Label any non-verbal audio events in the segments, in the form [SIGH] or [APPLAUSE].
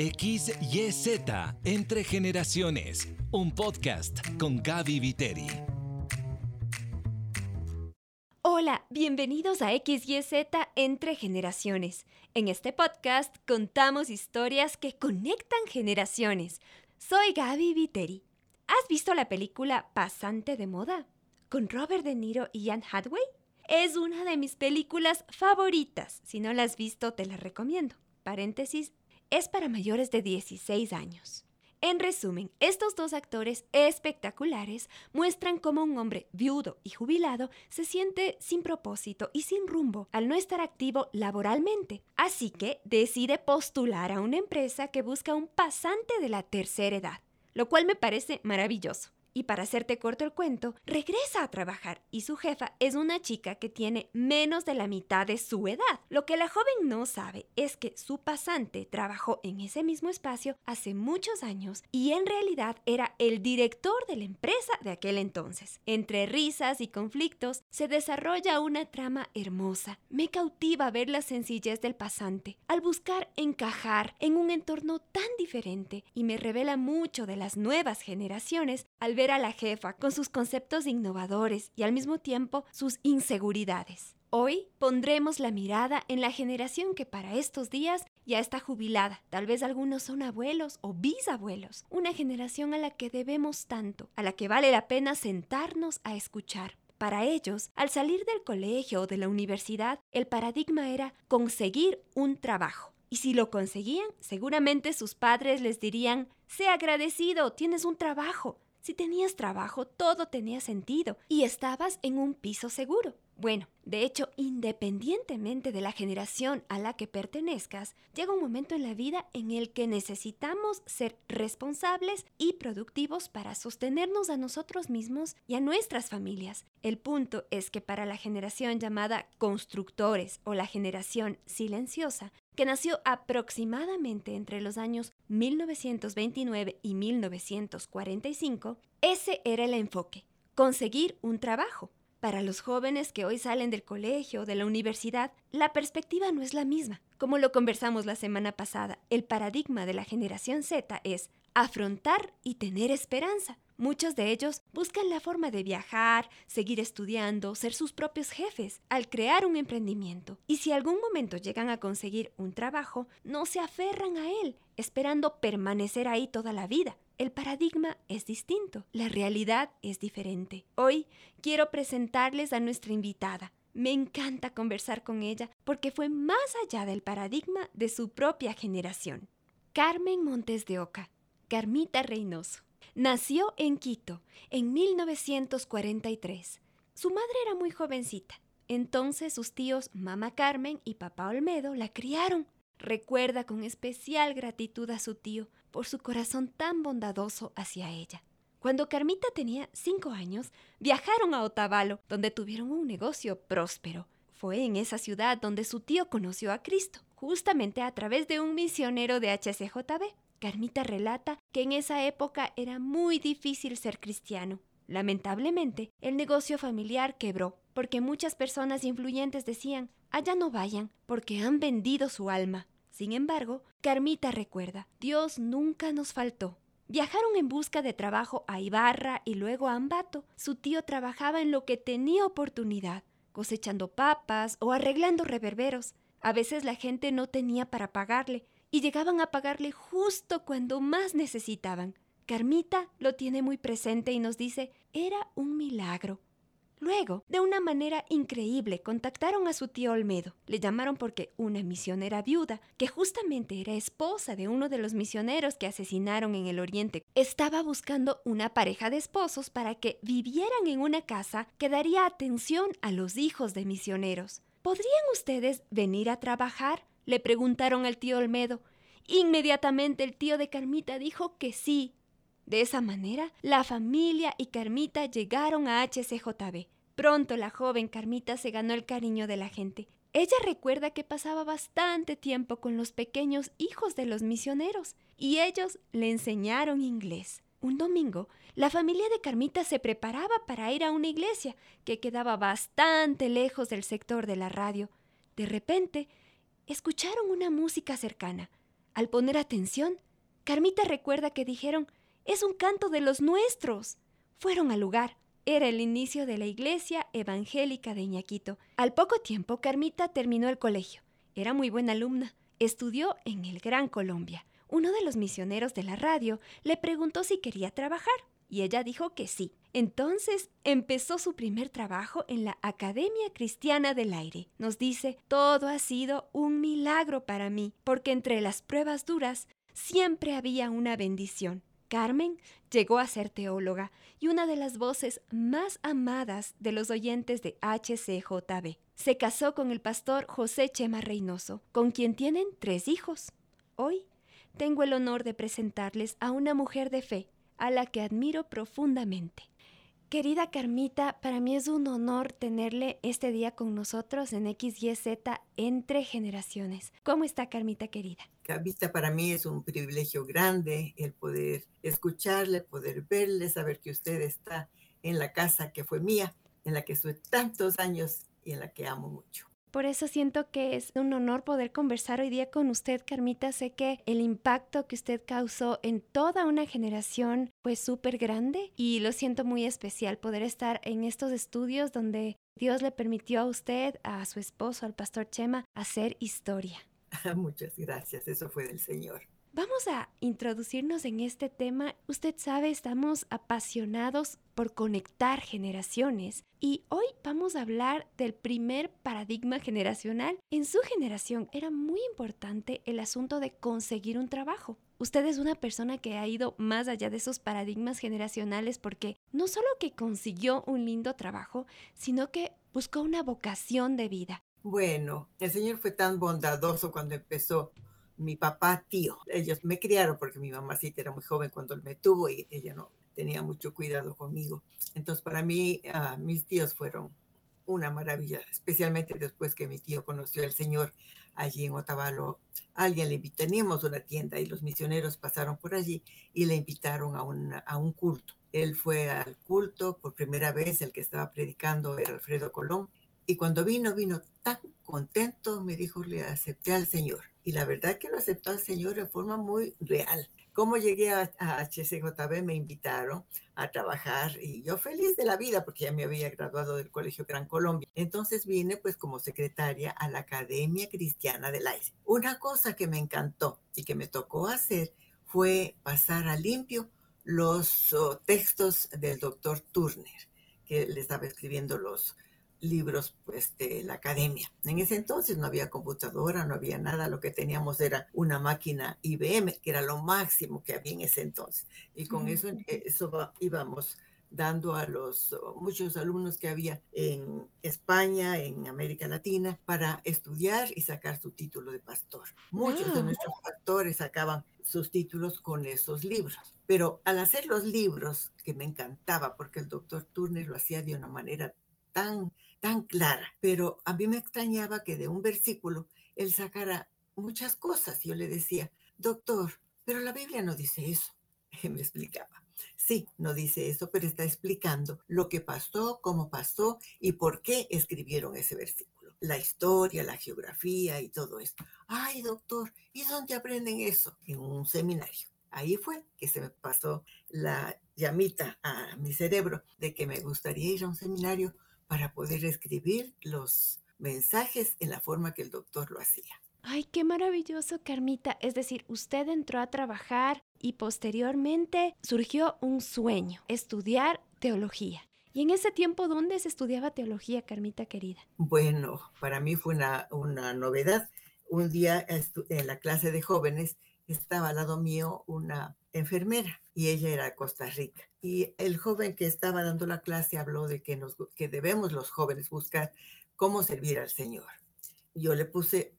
XYZ Entre Generaciones, un podcast con Gaby Viteri. Hola, bienvenidos a XYZ Entre Generaciones. En este podcast contamos historias que conectan generaciones. Soy Gaby Viteri. ¿Has visto la película Pasante de Moda? Con Robert De Niro y Anne Hathaway. Es una de mis películas favoritas. Si no la has visto, te la recomiendo. Paréntesis, es para mayores de 16 años. En resumen, estos dos actores espectaculares muestran cómo un hombre viudo y jubilado se siente sin propósito y sin rumbo al no estar activo laboralmente. Así que decide postular a una empresa que busca un pasante de la tercera edad, lo cual me parece maravilloso. Y para hacerte corto el cuento, regresa a trabajar y su jefa es una chica que tiene menos de la mitad de su edad. Lo que la joven no sabe es que su pasante trabajó en ese mismo espacio hace muchos años y en realidad era el director de la empresa de aquel entonces. Entre risas y conflictos se desarrolla una trama hermosa. Me cautiva ver la sencillez del pasante al buscar encajar en un entorno tan diferente y me revela mucho de las nuevas generaciones al ver a la jefa con sus conceptos innovadores y al mismo tiempo sus inseguridades. Hoy pondremos la mirada en la generación que para estos días ya está jubilada. Tal vez algunos son abuelos o bisabuelos. Una generación a la que debemos tanto, a la que vale la pena sentarnos a escuchar. Para ellos, al salir del colegio o de la universidad, el paradigma era conseguir un trabajo. Y si lo conseguían, seguramente sus padres les dirían, sé agradecido, tienes un trabajo. Si tenías trabajo, todo tenía sentido y estabas en un piso seguro. Bueno, de hecho, independientemente de la generación a la que pertenezcas, llega un momento en la vida en el que necesitamos ser responsables y productivos para sostenernos a nosotros mismos y a nuestras familias. El punto es que para la generación llamada constructores o la generación silenciosa, que nació aproximadamente entre los años 1929 y 1945, ese era el enfoque, conseguir un trabajo. Para los jóvenes que hoy salen del colegio o de la universidad, la perspectiva no es la misma. Como lo conversamos la semana pasada, el paradigma de la generación Z es afrontar y tener esperanza. Muchos de ellos buscan la forma de viajar, seguir estudiando, ser sus propios jefes, al crear un emprendimiento. Y si algún momento llegan a conseguir un trabajo, no se aferran a él, esperando permanecer ahí toda la vida. El paradigma es distinto, la realidad es diferente. Hoy quiero presentarles a nuestra invitada. Me encanta conversar con ella porque fue más allá del paradigma de su propia generación. Carmen Montes de Oca, Carmita Reynoso. Nació en Quito en 1943. Su madre era muy jovencita. Entonces sus tíos Mamá Carmen y Papá Olmedo la criaron. Recuerda con especial gratitud a su tío por su corazón tan bondadoso hacia ella. Cuando Carmita tenía cinco años, viajaron a Otavalo, donde tuvieron un negocio próspero. Fue en esa ciudad donde su tío conoció a Cristo, justamente a través de un misionero de HCJB. Carmita relata que en esa época era muy difícil ser cristiano. Lamentablemente, el negocio familiar quebró, porque muchas personas influyentes decían, allá no vayan, porque han vendido su alma. Sin embargo, Carmita recuerda, Dios nunca nos faltó. Viajaron en busca de trabajo a Ibarra y luego a Ambato. Su tío trabajaba en lo que tenía oportunidad, cosechando papas o arreglando reverberos. A veces la gente no tenía para pagarle, y llegaban a pagarle justo cuando más necesitaban. Carmita lo tiene muy presente y nos dice, era un milagro. Luego, de una manera increíble, contactaron a su tío Olmedo. Le llamaron porque una misionera viuda, que justamente era esposa de uno de los misioneros que asesinaron en el Oriente, estaba buscando una pareja de esposos para que vivieran en una casa que daría atención a los hijos de misioneros. ¿Podrían ustedes venir a trabajar? Le preguntaron al tío Olmedo. Inmediatamente el tío de Carmita dijo que sí. De esa manera, la familia y Carmita llegaron a HCJB. Pronto la joven Carmita se ganó el cariño de la gente. Ella recuerda que pasaba bastante tiempo con los pequeños hijos de los misioneros y ellos le enseñaron inglés. Un domingo, la familia de Carmita se preparaba para ir a una iglesia que quedaba bastante lejos del sector de la radio. De repente, escucharon una música cercana. Al poner atención, Carmita recuerda que dijeron, es un canto de los nuestros. Fueron al lugar. Era el inicio de la iglesia evangélica de Iñaquito. Al poco tiempo, Carmita terminó el colegio. Era muy buena alumna. Estudió en el Gran Colombia. Uno de los misioneros de la radio le preguntó si quería trabajar y ella dijo que sí. Entonces empezó su primer trabajo en la Academia Cristiana del Aire. Nos dice, todo ha sido un milagro para mí, porque entre las pruebas duras siempre había una bendición. Carmen llegó a ser teóloga y una de las voces más amadas de los oyentes de HCJB. Se casó con el pastor José Chema Reynoso, con quien tienen tres hijos. Hoy tengo el honor de presentarles a una mujer de fe, a la que admiro profundamente. Querida Carmita, para mí es un honor tenerle este día con nosotros en XYZ entre generaciones. ¿Cómo está Carmita querida? Carmita, para mí es un privilegio grande el poder escucharle, poder verle, saber que usted está en la casa que fue mía, en la que estuve tantos años y en la que amo mucho. Por eso siento que es un honor poder conversar hoy día con usted, Carmita. Sé que el impacto que usted causó en toda una generación fue súper grande y lo siento muy especial poder estar en estos estudios donde Dios le permitió a usted, a su esposo, al pastor Chema, hacer historia. [LAUGHS] Muchas gracias, eso fue del Señor. Vamos a introducirnos en este tema. Usted sabe, estamos apasionados por conectar generaciones y hoy vamos a hablar del primer paradigma generacional. En su generación era muy importante el asunto de conseguir un trabajo. Usted es una persona que ha ido más allá de esos paradigmas generacionales porque no solo que consiguió un lindo trabajo, sino que buscó una vocación de vida. Bueno, el Señor fue tan bondadoso cuando empezó mi papá, tío. Ellos me criaron porque mi mamacita era muy joven cuando él me tuvo y ella no tenía mucho cuidado conmigo. Entonces, para mí, ah, mis tíos fueron una maravilla, especialmente después que mi tío conoció al Señor allí en Otavalo. Alguien le invitó, teníamos una tienda y los misioneros pasaron por allí y le invitaron a, un a un culto. Él fue al culto por primera vez, el que estaba predicando era Alfredo Colón. Y cuando vino, vino tan contento, me dijo, le acepté al Señor. Y la verdad que lo aceptó al Señor de forma muy real. Como llegué a, HCJB, me invitaron a trabajar y yo feliz de la vida porque ya me había graduado del Colegio Gran Colombia. Entonces vine pues como secretaria a la Academia Cristiana del Aire. Una cosa que me encantó y que me tocó hacer fue pasar a limpio los oh, textos del doctor Turner, que le estaba escribiendo los, libros pues de la academia. En ese entonces no había computadora, no había nada, lo que teníamos era una máquina IBM, que era lo máximo que había en ese entonces. Y con eso, eh, eso íbamos dando a los muchos alumnos que había en España, en América Latina, para estudiar y sacar su título de pastor. Muchos de nuestros pastores sacaban sus títulos con esos libros. Pero al hacer los libros, que me encantaba, porque el doctor Turner lo hacía de una manera tan tan clara, pero a mí me extrañaba que de un versículo él sacara muchas cosas. Yo le decía, doctor, pero la Biblia no dice eso. Y [LAUGHS] me explicaba. Sí, no dice eso, pero está explicando lo que pasó, cómo pasó y por qué escribieron ese versículo. La historia, la geografía y todo esto. Ay, doctor, ¿y dónde aprenden eso? En un seminario. Ahí fue que se me pasó la llamita a mi cerebro de que me gustaría ir a un seminario para poder escribir los mensajes en la forma que el doctor lo hacía. Ay, qué maravilloso, Carmita. Es decir, usted entró a trabajar y posteriormente surgió un sueño, estudiar teología. ¿Y en ese tiempo dónde se estudiaba teología, Carmita querida? Bueno, para mí fue una, una novedad. Un día en la clase de jóvenes estaba al lado mío una enfermera y ella era de Costa Rica. Y el joven que estaba dando la clase habló de que, nos, que debemos los jóvenes buscar cómo servir al Señor. Yo le puse,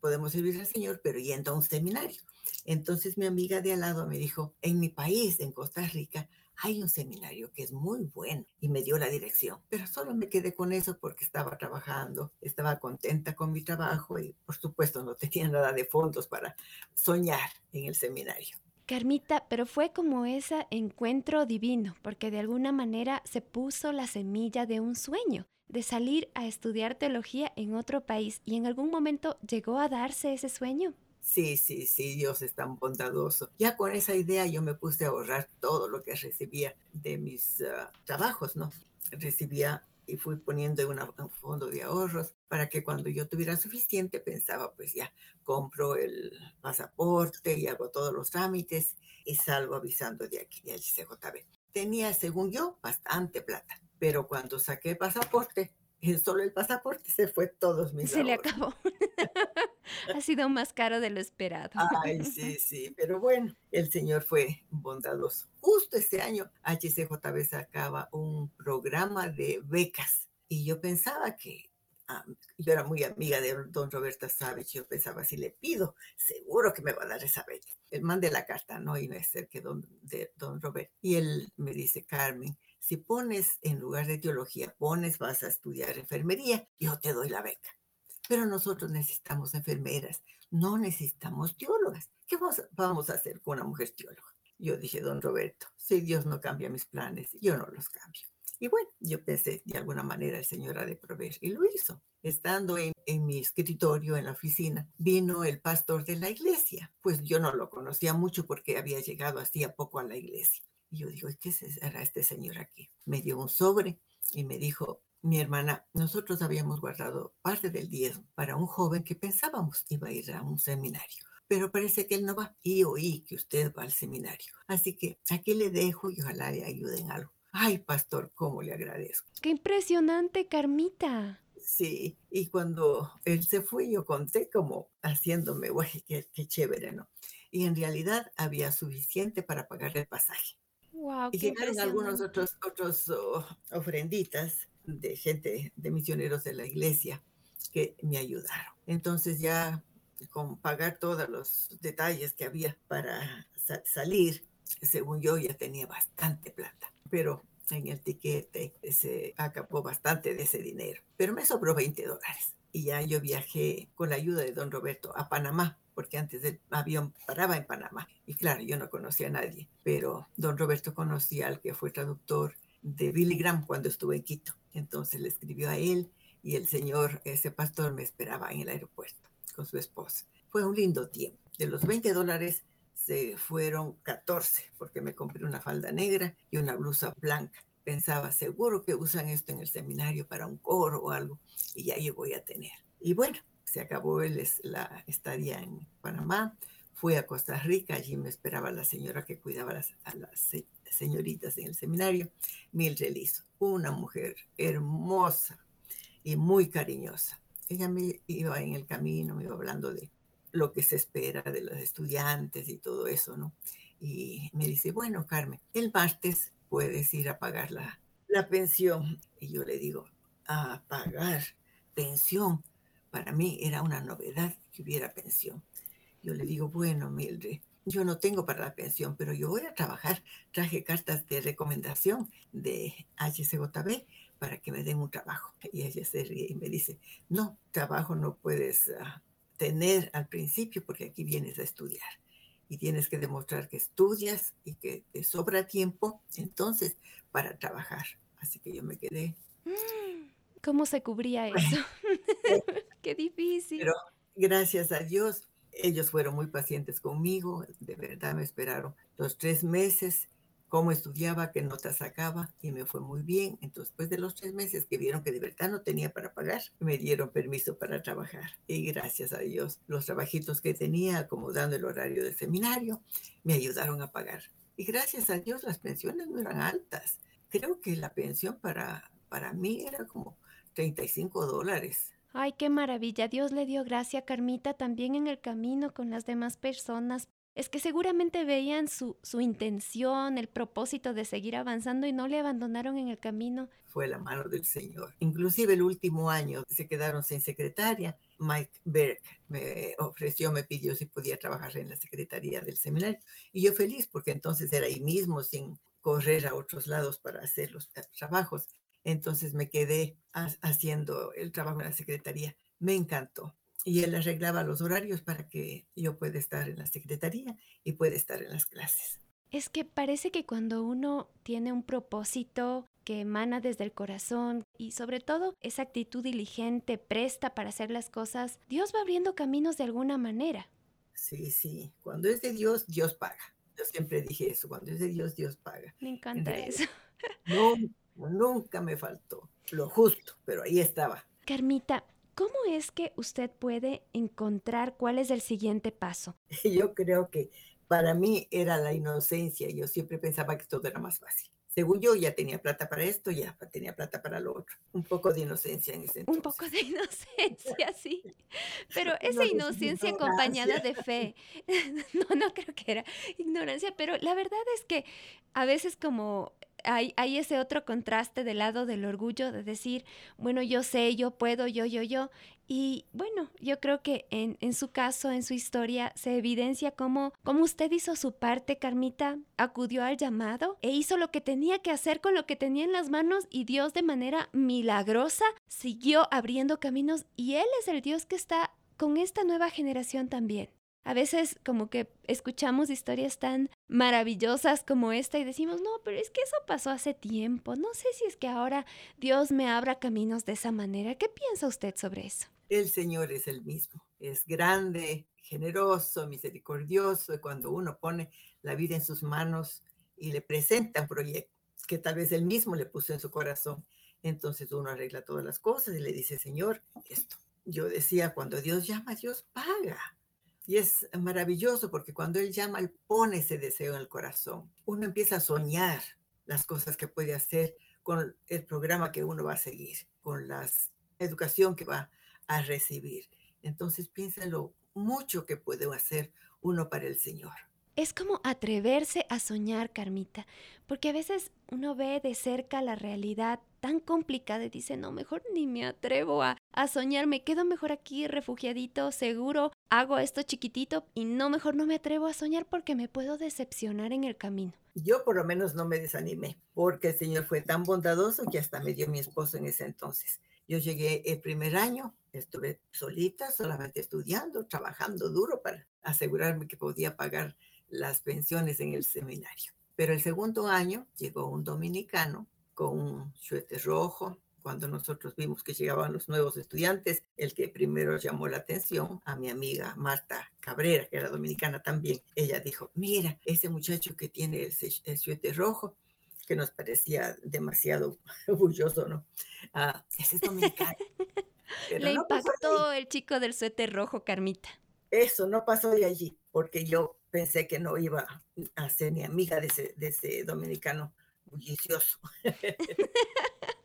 podemos servir al Señor, pero yendo a un seminario. Entonces mi amiga de al lado me dijo, en mi país, en Costa Rica, hay un seminario que es muy bueno y me dio la dirección, pero solo me quedé con eso porque estaba trabajando, estaba contenta con mi trabajo y por supuesto no tenía nada de fondos para soñar en el seminario. Carmita, pero fue como ese encuentro divino, porque de alguna manera se puso la semilla de un sueño, de salir a estudiar teología en otro país y en algún momento llegó a darse ese sueño. Sí, sí, sí, Dios es tan bondadoso. Ya con esa idea yo me puse a ahorrar todo lo que recibía de mis ah, trabajos, ¿no? Recibía y fui poniendo en un fondo de ahorros para que cuando yo tuviera suficiente pensaba, pues ya compro el pasaporte y hago todos los trámites y salgo avisando de aquí, de CJB. Tenía, según yo, bastante plata, pero cuando saqué el pasaporte, solo el pasaporte se fue todos mis Se le acabó. [LAUGHS] ha sido más caro de lo esperado. Ay, sí, sí, pero bueno, el Señor fue bondadoso. Justo este año, HCJB sacaba un programa de becas y yo pensaba que ah, yo era muy amiga de don Roberto Savage, yo pensaba, si le pido, seguro que me va a dar esa beca. Él mande la carta, no iba a ser que don, de don Roberto. Y él me dice, Carmen, si pones en lugar de teología, pones vas a estudiar enfermería, yo te doy la beca. Pero nosotros necesitamos enfermeras, no necesitamos teólogas. ¿Qué vamos a hacer con una mujer teóloga? Yo dije, don Roberto, si Dios no cambia mis planes, yo no los cambio. Y bueno, yo pensé, de alguna manera el Señor de proveer, y lo hizo. Estando en, en, mi escritorio en la oficina, vino el pastor de la iglesia. Pues yo no lo conocía mucho porque había llegado hacía poco a la iglesia. Y yo digo, ¿qué será este señor aquí? Me dio un sobre y me dijo, mi hermana, nosotros habíamos guardado parte del diezmo para un joven que pensábamos iba a ir a un seminario, pero parece que él no va y oí que usted va al seminario. Así que aquí le dejo y ojalá le ayuden algo. Ay, pastor, cómo le agradezco. Qué impresionante, Carmita. Sí, y cuando él se fue, yo conté como haciéndome, güey, qué, qué chévere, ¿no? Y en realidad había suficiente para pagar el pasaje. Wow, y llegaron algunos otros, otros oh, ofrenditas de gente, de misioneros de la iglesia que me ayudaron. Entonces ya con pagar todos los detalles que había para sa salir, según yo ya tenía bastante plata, pero en el tiquete se acabó bastante de ese dinero, pero me sobró 20 dólares. Y ya yo viajé con la ayuda de don Roberto a Panamá, porque antes el avión paraba en Panamá. Y claro, yo no conocía a nadie, pero don Roberto conocía al que fue traductor de Billy Graham cuando estuve en Quito. Entonces le escribió a él y el señor, ese pastor, me esperaba en el aeropuerto con su esposa. Fue un lindo tiempo. De los 20 dólares se fueron 14 porque me compré una falda negra y una blusa blanca. Pensaba, seguro que usan esto en el seminario para un coro o algo y ya yo voy a tener. Y bueno, se acabó el, la estadía en Panamá. Fui a Costa Rica, allí me esperaba la señora que cuidaba a las señoritas en el seminario, Mildred Lizo, una mujer hermosa y muy cariñosa. Ella me iba en el camino, me iba hablando de lo que se espera de los estudiantes y todo eso, ¿no? Y me dice, bueno, Carmen, el martes puedes ir a pagar la, la pensión. Y yo le digo, a pagar pensión. Para mí era una novedad que hubiera pensión. Yo le digo, bueno, Mildred, yo no tengo para la pensión, pero yo voy a trabajar. Traje cartas de recomendación de HCJB para que me den un trabajo. Y ella se ríe y me dice, no, trabajo no puedes uh, tener al principio porque aquí vienes a estudiar. Y tienes que demostrar que estudias y que te sobra tiempo entonces para trabajar. Así que yo me quedé. ¿Cómo se cubría eso? [LAUGHS] Qué difícil. Pero gracias a Dios ellos fueron muy pacientes conmigo, de verdad me esperaron los tres meses, cómo estudiaba, qué notas sacaba y me fue muy bien. Entonces, después de los tres meses que vieron que de verdad no tenía para pagar, me dieron permiso para trabajar. Y gracias a Dios, los trabajitos que tenía, acomodando el horario del seminario, me ayudaron a pagar. Y gracias a Dios, las pensiones no eran altas. Creo que la pensión para, para mí era como 35 dólares Ay, qué maravilla. Dios le dio gracia a Carmita también en el camino con las demás personas. Es que seguramente veían su, su intención, el propósito de seguir avanzando y no le abandonaron en el camino. Fue la mano del Señor. Inclusive el último año se quedaron sin secretaria. Mike Berg me ofreció, me pidió si podía trabajar en la secretaría del seminario. Y yo feliz porque entonces era ahí mismo sin correr a otros lados para hacer los trabajos. Entonces me quedé haciendo el trabajo en la secretaría. Me encantó. Y él arreglaba los horarios para que yo pueda estar en la secretaría y pueda estar en las clases. Es que parece que cuando uno tiene un propósito que emana desde el corazón y sobre todo esa actitud diligente, presta para hacer las cosas, Dios va abriendo caminos de alguna manera. Sí, sí. Cuando es de Dios, Dios paga. Yo siempre dije eso. Cuando es de Dios, Dios paga. Me encanta eso. No, nunca me faltó. Lo justo, pero ahí estaba. Carmita, ¿cómo es que usted puede encontrar cuál es el siguiente paso? [LAUGHS] Yo creo que para mí era la inocencia. Yo siempre pensaba que todo era más fácil. Según yo, ya tenía plata para esto, ya tenía plata para lo otro. Un poco de inocencia en ese entonces. Un poco de inocencia, [LAUGHS] sí. Pero [LAUGHS] esa inocencia acompañada de fe. No, no creo que era ignorancia, pero la verdad es que a veces como hay, ese otro contraste del lado del orgullo de decir, bueno, yo sé, yo puedo, yo, yo, yo. Y bueno, yo creo que en, en su caso, en su historia, se evidencia cómo, cómo usted hizo su parte, Carmita, acudió al llamado e hizo lo que tenía que hacer con lo que tenía en las manos y Dios de manera milagrosa siguió abriendo caminos y Él es el Dios que está con esta nueva generación también. A veces como que escuchamos historias tan maravillosas como esta y decimos, no, pero es que eso pasó hace tiempo. No sé si es que ahora Dios me abra caminos de esa manera. ¿Qué piensa usted sobre eso? El Señor es el mismo. Es grande, generoso, misericordioso. Y cuando uno pone la vida en sus manos y le presenta un proyecto que tal vez él mismo le puso en su corazón, entonces uno arregla todas las cosas y le dice, Señor, esto. Yo decía, cuando Dios llama, Dios paga. Y es maravilloso porque cuando Él llama, Él pone ese deseo en el corazón. Uno empieza a soñar las cosas que puede hacer con el programa que uno va a seguir, con la educación que va a recibir. Entonces piensa lo mucho que puede hacer uno para el Señor. Es como atreverse a soñar, Carmita, porque a veces uno ve de cerca la realidad tan complicada y dice, no, mejor ni me atrevo a, a soñar, me quedo mejor aquí refugiadito, seguro, hago esto chiquitito y no, mejor no me atrevo a soñar porque me puedo decepcionar en el camino. Yo por lo menos no me desanimé, porque el Señor fue tan bondadoso que hasta me dio mi esposo en ese entonces. Yo llegué el primer año, estuve solita, solamente estudiando, trabajando duro para asegurarme que podía pagar las pensiones en el seminario. Pero el segundo año llegó un dominicano con un suéter rojo, cuando nosotros vimos que llegaban los nuevos estudiantes, el que primero llamó la atención a mi amiga Marta Cabrera, que era dominicana también, ella dijo, mira, ese muchacho que tiene el, el rojo, que nos parecía demasiado [LAUGHS] bulloso, ¿no? Ah, ese es dominicano. [LAUGHS] Le impactó el chico del suéter rojo, Carmita. Eso no pasó de allí, porque yo pensé que no iba a ser ni amiga de ese, de ese dominicano bullicioso. [LAUGHS]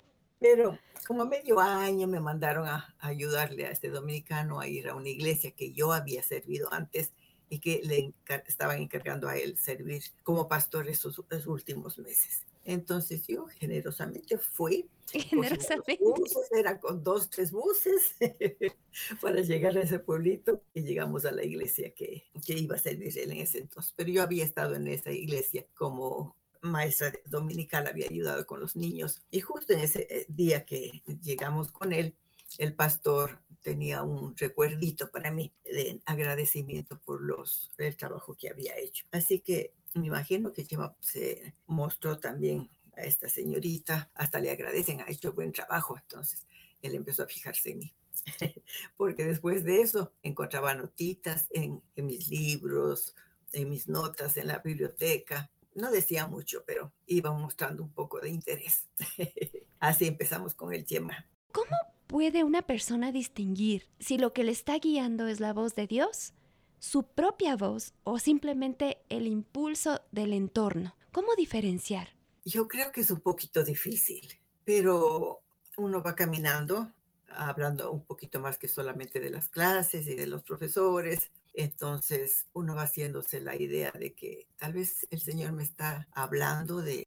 Pero como a medio año me mandaron a, ayudarle a este dominicano a ir a una iglesia que yo había servido antes y que le estaban encargando a él servir como pastor esos, últimos meses. Entonces yo generosamente fui. [LAUGHS] Generosamente. Buses, eran con dos, tres buses [LAUGHS] para llegar a ese pueblito y llegamos a la iglesia que, que iba a servir él en ese entonces. Pero yo había estado en esa iglesia como maestra dominical había ayudado con los niños y justo en ese eh, día que llegamos con él, el pastor tenía un recuerdito para mí de agradecimiento por los, el trabajo que había hecho. Así que me imagino que se mostró también a esta señorita, hasta le agradecen, ha hecho buen trabajo. Entonces él empezó a fijarse en mí. [LAUGHS] Porque después de eso encontraba notitas en, en mis libros, en mis notas en la biblioteca, no decía mucho, pero iba mostrando un poco de interés. [LAUGHS] Así empezamos con el tema. ¿Cómo puede una persona distinguir si lo que le está guiando es la voz de Dios, su propia voz o simplemente el impulso del entorno? ¿Cómo diferenciar? Yo creo que es un poquito difícil, pero uno va caminando, hablando un poquito más que solamente de las clases y de los profesores, entonces uno va haciéndose la idea de que tal vez el Señor me está hablando de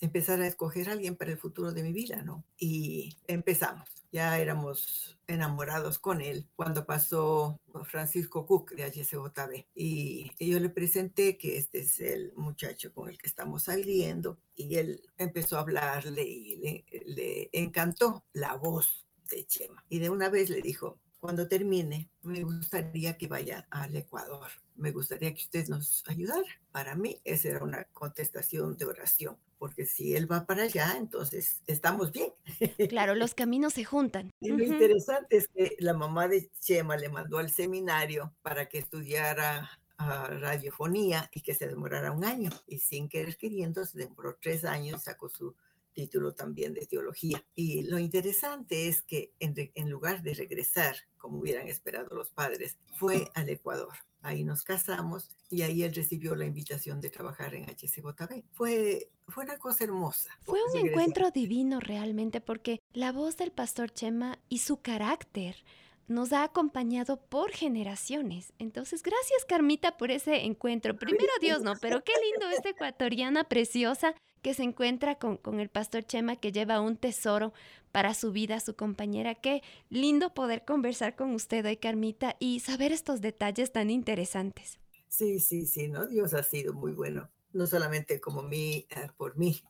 empezar a escoger a alguien para el futuro de mi vida, ¿no? Y empezamos. Ya éramos enamorados con él cuando pasó Francisco Cook de HSJB. Y yo le presenté que este es el muchacho con el que estamos saliendo. Y él empezó a hablarle y le, le encantó la voz de Chema. Y de una vez le dijo, cuando termine, me gustaría que vaya al Ecuador. Me gustaría que usted nos ayudara. Para mí, esa era una contestación de oración, porque si él va para allá, entonces estamos bien. Claro, los [LAUGHS] caminos se juntan. Y lo interesante es que la mamá de Chema le mandó al seminario para que estudiara radiofonía y que se demorara un año. Y sin querer queriendo, se demoró tres años, sacó su título también de teología. Y lo interesante es que en, en, lugar de regresar, como hubieran esperado los padres, fue al Ecuador. Ahí nos casamos y ahí él recibió la invitación de trabajar en HCJB. Fue, fue una cosa hermosa. Fue un encuentro divino realmente porque la voz del pastor Chema y su carácter nos ha acompañado por generaciones. Entonces, gracias Carmita por ese encuentro. Primero Dios, no, pero qué lindo esta ecuatoriana preciosa que se encuentra con, con, el pastor Chema que lleva un tesoro para su vida, su compañera. Qué lindo poder conversar con usted hoy, Carmita, y saber estos detalles tan interesantes. Sí, sí, sí, ¿no? Dios ha sido muy bueno, no solamente como mí, eh, por mí,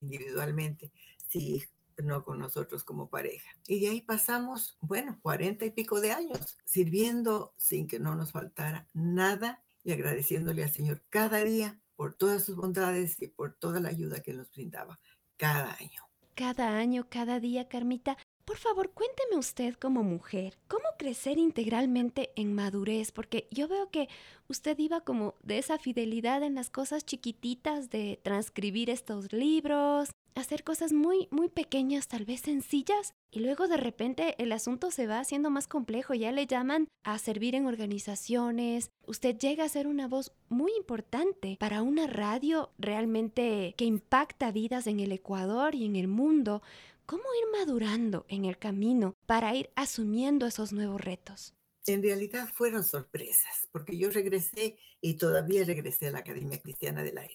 individualmente, sí, no con nosotros como pareja. Y de ahí pasamos, bueno, cuarenta y pico de años sirviendo sin que no nos faltara nada y agradeciéndole al Señor cada día por todas sus bondades y por toda la ayuda que nos brindaba cada año. Cada año, cada día, Carmita. Por favor, cuénteme usted como mujer, ¿cómo crecer integralmente en madurez? Porque yo veo que usted iba como de esa fidelidad en las cosas chiquititas de transcribir estos libros, hacer cosas muy, muy pequeñas, tal vez sencillas, y luego de repente el asunto se va haciendo más complejo, ya le llaman a servir en organizaciones, usted llega a ser una voz muy importante para una radio realmente que impacta vidas en el Ecuador y en el mundo. ¿Cómo ir madurando en el camino para ir asumiendo esos nuevos retos? En realidad fueron sorpresas, porque yo regresé y todavía regresé a la Academia Cristiana del Aire.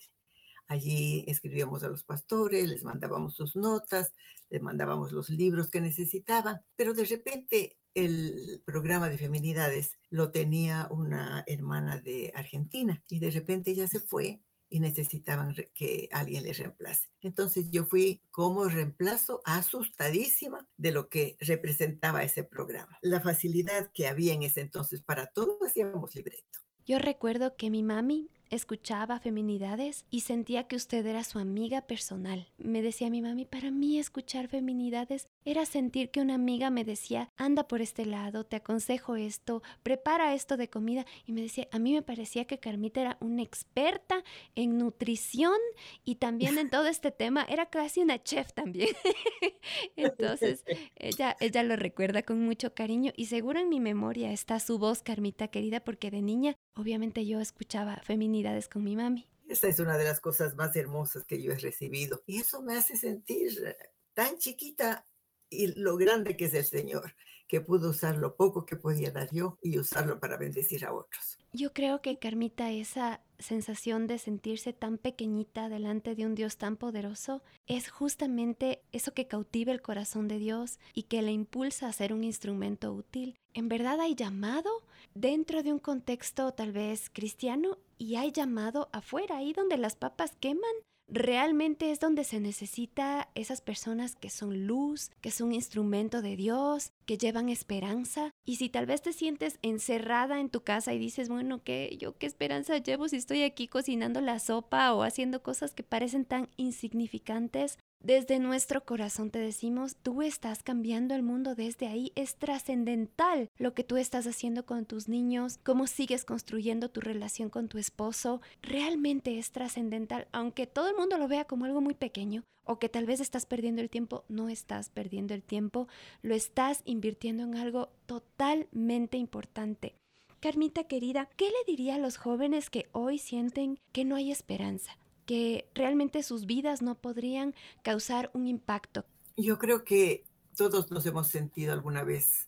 Allí escribíamos a los pastores, les mandábamos sus notas, les mandábamos los libros que necesitaban, pero de repente el programa de feminidades lo tenía una hermana de Argentina y de repente ella se fue y necesitaban que alguien les reemplace. Entonces yo fui como reemplazo asustadísima de lo que representaba ese programa. La facilidad que había en ese entonces para todos hacíamos libreto. Yo recuerdo que mi mami escuchaba feminidades y sentía que usted era su amiga personal. Me decía mi mami, para mí escuchar feminidades era sentir que una amiga me decía, anda por este lado, te aconsejo esto, prepara esto de comida. Y me decía, a mí me parecía que Carmita era una experta en nutrición y también en todo este tema, era casi una chef también. [LAUGHS] Entonces, ella, ella lo recuerda con mucho cariño y seguro en mi memoria está su voz, Carmita querida, porque de niña, obviamente yo escuchaba feminidades con mi mami. Esa es una de las cosas más hermosas que yo he recibido. Y eso me hace sentir tan chiquita y lo grande que es el Señor, que pudo usar lo poco que podía dar yo y usarlo para bendecir a otros. Yo creo que Carmita, esa sensación de sentirse tan pequeñita delante de un Dios tan poderoso es justamente eso que cautiva el corazón de Dios y que le impulsa a ser un instrumento útil. En verdad hay llamado dentro de un contexto tal vez cristiano y hay llamado afuera, ahí donde las papas queman, realmente es donde se necesita esas personas que son luz, que son instrumento de Dios, que llevan esperanza. Y si tal vez te sientes encerrada en tu casa y dices, bueno, ¿qué, yo qué esperanza llevo si estoy aquí cocinando la sopa o haciendo cosas que parecen tan insignificantes? Desde nuestro corazón te decimos, tú estás cambiando el mundo desde ahí. Es trascendental lo que tú estás haciendo con tus niños, cómo sigues construyendo tu relación con tu esposo. Realmente es trascendental, aunque todo el mundo lo vea como algo muy pequeño o que tal vez estás perdiendo el tiempo, no estás perdiendo el tiempo, lo estás invirtiendo en algo totalmente importante. Carmita querida, ¿qué le diría a los jóvenes que hoy sienten que no hay esperanza? Que realmente sus vidas no podrían causar un impacto. Yo creo que todos nos hemos sentido alguna vez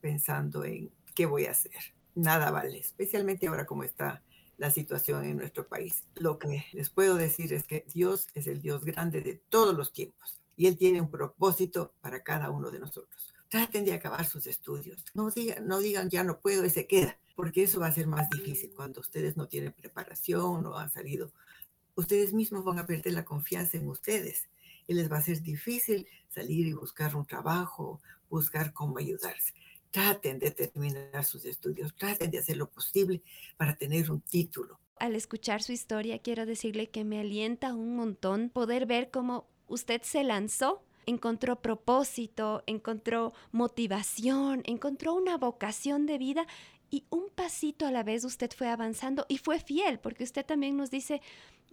pensando en qué voy a hacer. Nada vale, especialmente ahora como está la situación en nuestro país. Lo que les puedo decir es que Dios es el Dios grande de todos los tiempos y Él tiene un propósito para cada uno de nosotros. Traten de acabar sus estudios. No digan, no ya no puedo y se queda, porque eso va a ser más difícil cuando ustedes no tienen preparación o han salido ustedes mismos van a perder la confianza en ustedes y les va a ser difícil salir y buscar un trabajo, buscar cómo ayudarse. traten de terminar sus estudios, traten de hacer lo posible para tener un título. Al escuchar su historia, quiero decirle que me alienta un montón poder ver cómo usted se lanzó encontró propósito, encontró motivación, encontró una vocación de vida y un pasito a la vez usted fue avanzando y fue fiel, porque usted también nos dice,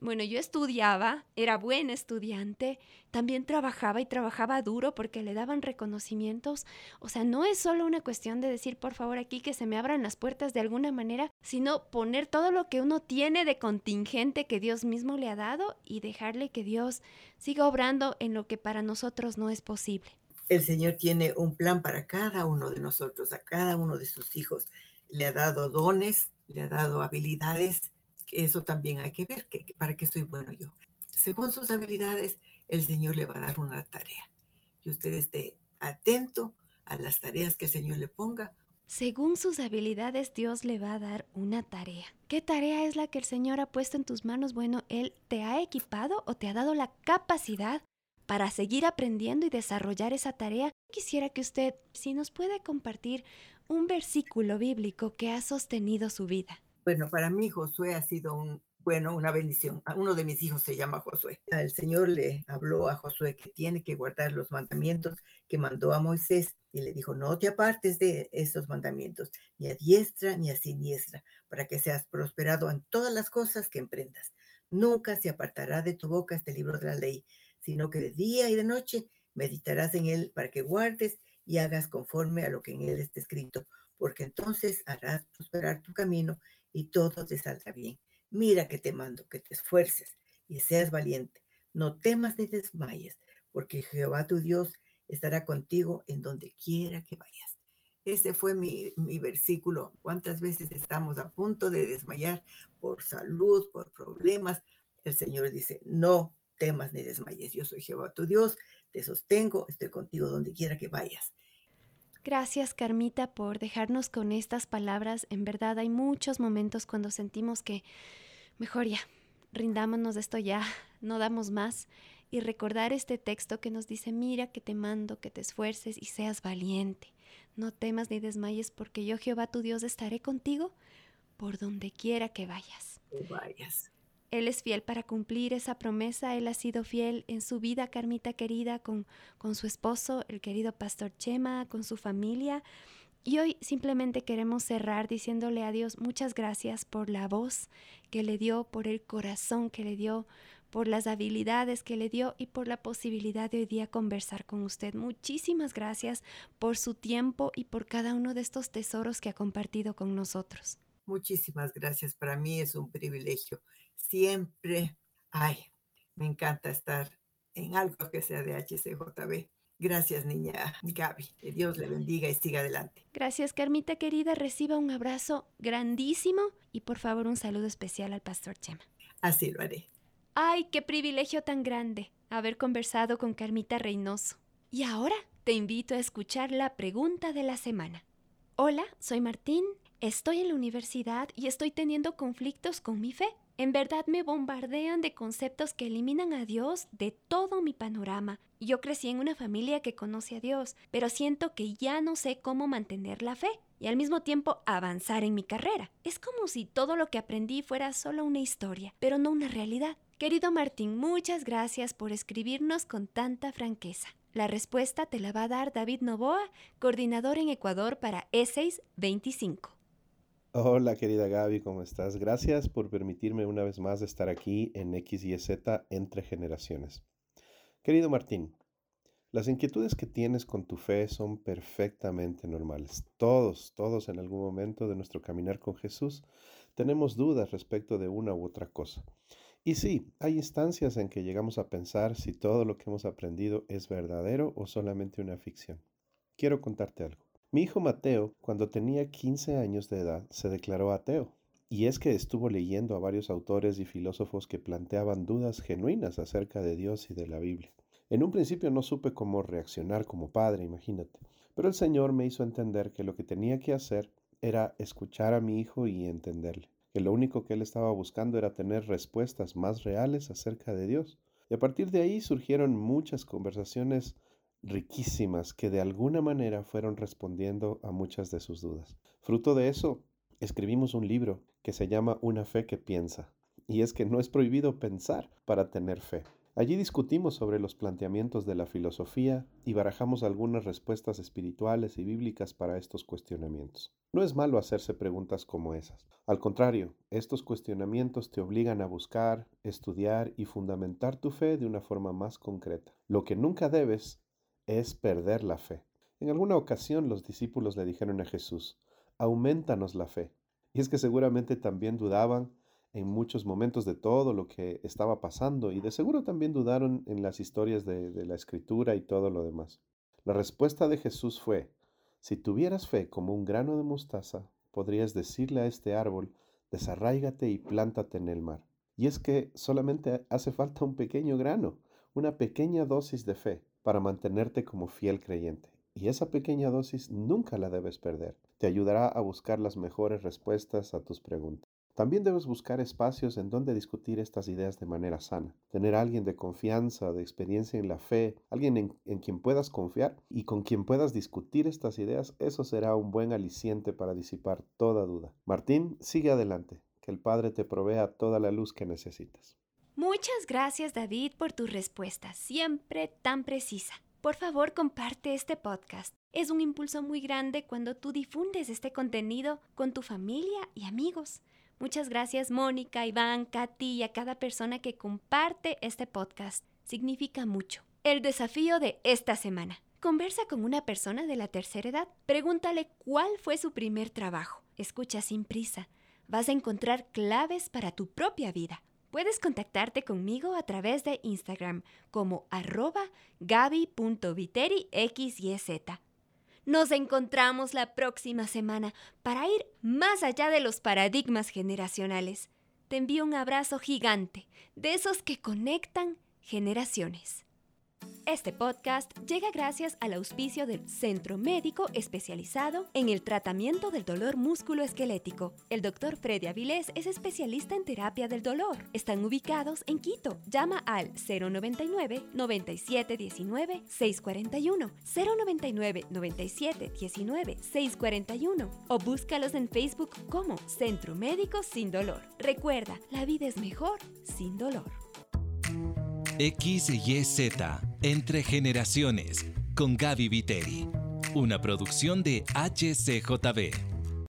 bueno, yo estudiaba, era buen estudiante, también trabajaba y trabajaba duro porque le daban reconocimientos. O sea, no es solo una cuestión de decir, por favor, aquí que se me abran las puertas de alguna manera, sino poner todo lo que uno tiene de contingente que Dios mismo le ha dado y dejarle que Dios siga obrando en lo que para nosotros no es posible. El Señor tiene un plan para cada uno de nosotros, a cada uno de sus hijos. Le ha dado dones, le ha dado habilidades eso también hay que ver, que, para qué soy bueno yo. Según sus habilidades, el Señor le va a dar una tarea. Y usted esté atento a las tareas que el Señor le ponga. Según sus habilidades, Dios le va a dar una tarea. ¿Qué tarea es la que el Señor ha puesto en tus manos? Bueno, Él te ha equipado o te ha dado la capacidad para seguir aprendiendo y desarrollar esa tarea. Quisiera que usted, si nos puede compartir un versículo bíblico que ha sostenido su vida. Bueno, para mí Josué ha sido un, bueno, una bendición. Uno de mis hijos se llama Josué. El Señor le habló a Josué que tiene que guardar los mandamientos que mandó a Moisés y le dijo, no te apartes de estos mandamientos, ni a diestra ni a siniestra, para que seas prosperado en todas las cosas que emprendas. Nunca se apartará de tu boca este libro de la ley, sino que de día y de noche meditarás en él para que guardes y hagas conforme a lo que en él está escrito, porque entonces harás prosperar tu camino y todo te saldrá bien. Mira que te mando, que te esfuerces y seas valiente. No temas ni desmayes, porque Jehová tu Dios estará contigo en donde quiera que vayas. Ese fue mi, mi, versículo. ¿Cuántas veces estamos a punto de desmayar por salud, por problemas? El Señor dice, no temas ni desmayes. Yo soy Jehová tu Dios, te sostengo, estoy contigo donde quiera que vayas. Gracias, Carmita, por dejarnos con estas palabras. En verdad hay muchos momentos cuando sentimos que mejor ya, rindámonos de esto ya, no damos más. Y recordar este texto que nos dice, mira que te mando, que te esfuerces y seas valiente. No temas ni desmayes, porque yo, Jehová tu Dios, estaré contigo por donde quiera que vayas. vayas. Él es fiel para cumplir esa promesa. Él ha sido fiel en su vida, Carmita querida, con, con su esposo, el querido pastor Chema, con su familia. Y hoy simplemente queremos cerrar diciéndole a Dios muchas gracias por la voz que le dio, por el corazón que le dio, por las habilidades que le dio y por la posibilidad de hoy día conversar con usted. Muchísimas gracias por su tiempo y por cada uno de estos tesoros que ha compartido con nosotros. Muchísimas gracias. Para mí es un privilegio siempre, ay, me encanta estar en algo que sea de HCJB. Gracias, niña Gaby. Que Dios le bendiga y siga adelante. Gracias, Carmita querida. Reciba un abrazo grandísimo y por favor un saludo especial al pastor Chema. Así lo haré. Ay, qué privilegio tan grande haber conversado con Carmita Reynoso. Y ahora te invito a escuchar la pregunta de la semana. Hola, soy Martín, estoy en la universidad y estoy teniendo conflictos con mi fe. En verdad me bombardean de conceptos que eliminan a Dios de todo mi panorama. Yo crecí en una familia que conoce a Dios, pero siento que ya no sé cómo mantener la fe y al mismo tiempo avanzar en mi carrera. Es como si todo lo que aprendí fuera solo una historia, pero no una realidad. Querido Martín, muchas gracias por escribirnos con tanta franqueza. La respuesta te la va a dar David Novoa, coordinador en Ecuador para E6 25. Hola querida Gaby, ¿cómo estás? Gracias por permitirme una vez más estar aquí en X y Z entre generaciones. Querido Martín, las inquietudes que tienes con tu fe son perfectamente normales. Todos, todos en algún momento de nuestro caminar con Jesús tenemos dudas respecto de una u otra cosa. Y sí, hay instancias en que llegamos a pensar si todo lo que hemos aprendido es verdadero o solamente una ficción. Quiero contarte algo. Mi hijo Mateo, cuando tenía 15 años de edad, se declaró ateo. Y es que estuvo leyendo a varios autores y filósofos que planteaban dudas genuinas acerca de Dios y de la Biblia. En un principio no supe cómo reaccionar como padre, imagínate. Pero el Señor me hizo entender que lo que tenía que hacer era escuchar a mi hijo y entenderle, que lo único que él estaba buscando era tener respuestas más reales acerca de Dios. Y a partir de ahí surgieron muchas conversaciones riquísimas que de alguna manera fueron respondiendo a muchas de sus dudas. Fruto de eso, escribimos un libro que se llama Una fe que piensa. Y es que no es prohibido pensar para tener fe. Allí discutimos sobre los planteamientos de la filosofía y barajamos algunas respuestas espirituales y bíblicas para estos cuestionamientos. No es malo hacerse preguntas como esas. Al contrario, estos cuestionamientos te obligan a buscar, estudiar y fundamentar tu fe de una forma más concreta. Lo que nunca debes es perder la fe. En alguna ocasión los discípulos le dijeron a Jesús, aumentanos la fe. Y es que seguramente también dudaban en muchos momentos de todo lo que estaba pasando y de seguro también dudaron en las historias de, de, la escritura y todo lo demás. La respuesta de Jesús fue, si tuvieras fe como un grano de mostaza, podrías decirle a este árbol, desarráigate y plántate en el mar. Y es que solamente hace falta un pequeño grano, una pequeña dosis de fe para mantenerte como fiel creyente. Y esa pequeña dosis nunca la debes perder. Te ayudará a buscar las mejores respuestas a tus preguntas. También debes buscar espacios en donde discutir estas ideas de manera sana. Tener a alguien de confianza, de experiencia en la fe, alguien en, en, quien puedas confiar y con quien puedas discutir estas ideas, eso será un buen aliciente para disipar toda duda. Martín, sigue adelante. Que el Padre te provea toda la luz que necesitas. Muchas gracias David por tu respuesta, siempre tan precisa. Por favor, comparte este podcast. Es un impulso muy grande cuando tú difundes este contenido con tu familia y amigos. Muchas gracias Mónica, Iván, Katy y a cada persona que comparte este podcast. Significa mucho. El desafío de esta semana. Conversa con una persona de la tercera edad. Pregúntale cuál fue su primer trabajo. Escucha sin prisa. Vas a encontrar claves para tu propia vida. Puedes contactarte conmigo a través de Instagram como arroba gaby.viterixyz. Nos encontramos la próxima semana para ir más allá de los paradigmas generacionales. Te envío un abrazo gigante, de esos que conectan generaciones. Este podcast llega gracias al auspicio del Centro Médico Especializado en el Tratamiento del Dolor Músculo-Esquelético. El doctor Freddy Avilés es especialista en terapia del dolor. Están ubicados en Quito. Llama al 099 9719 641 099 9719 641 o búscalos en Facebook como Centro Médico Sin Dolor. Recuerda, la vida es mejor sin dolor. XYZ Entre Generaciones con Gaby Viteri. Una producción de HCJB.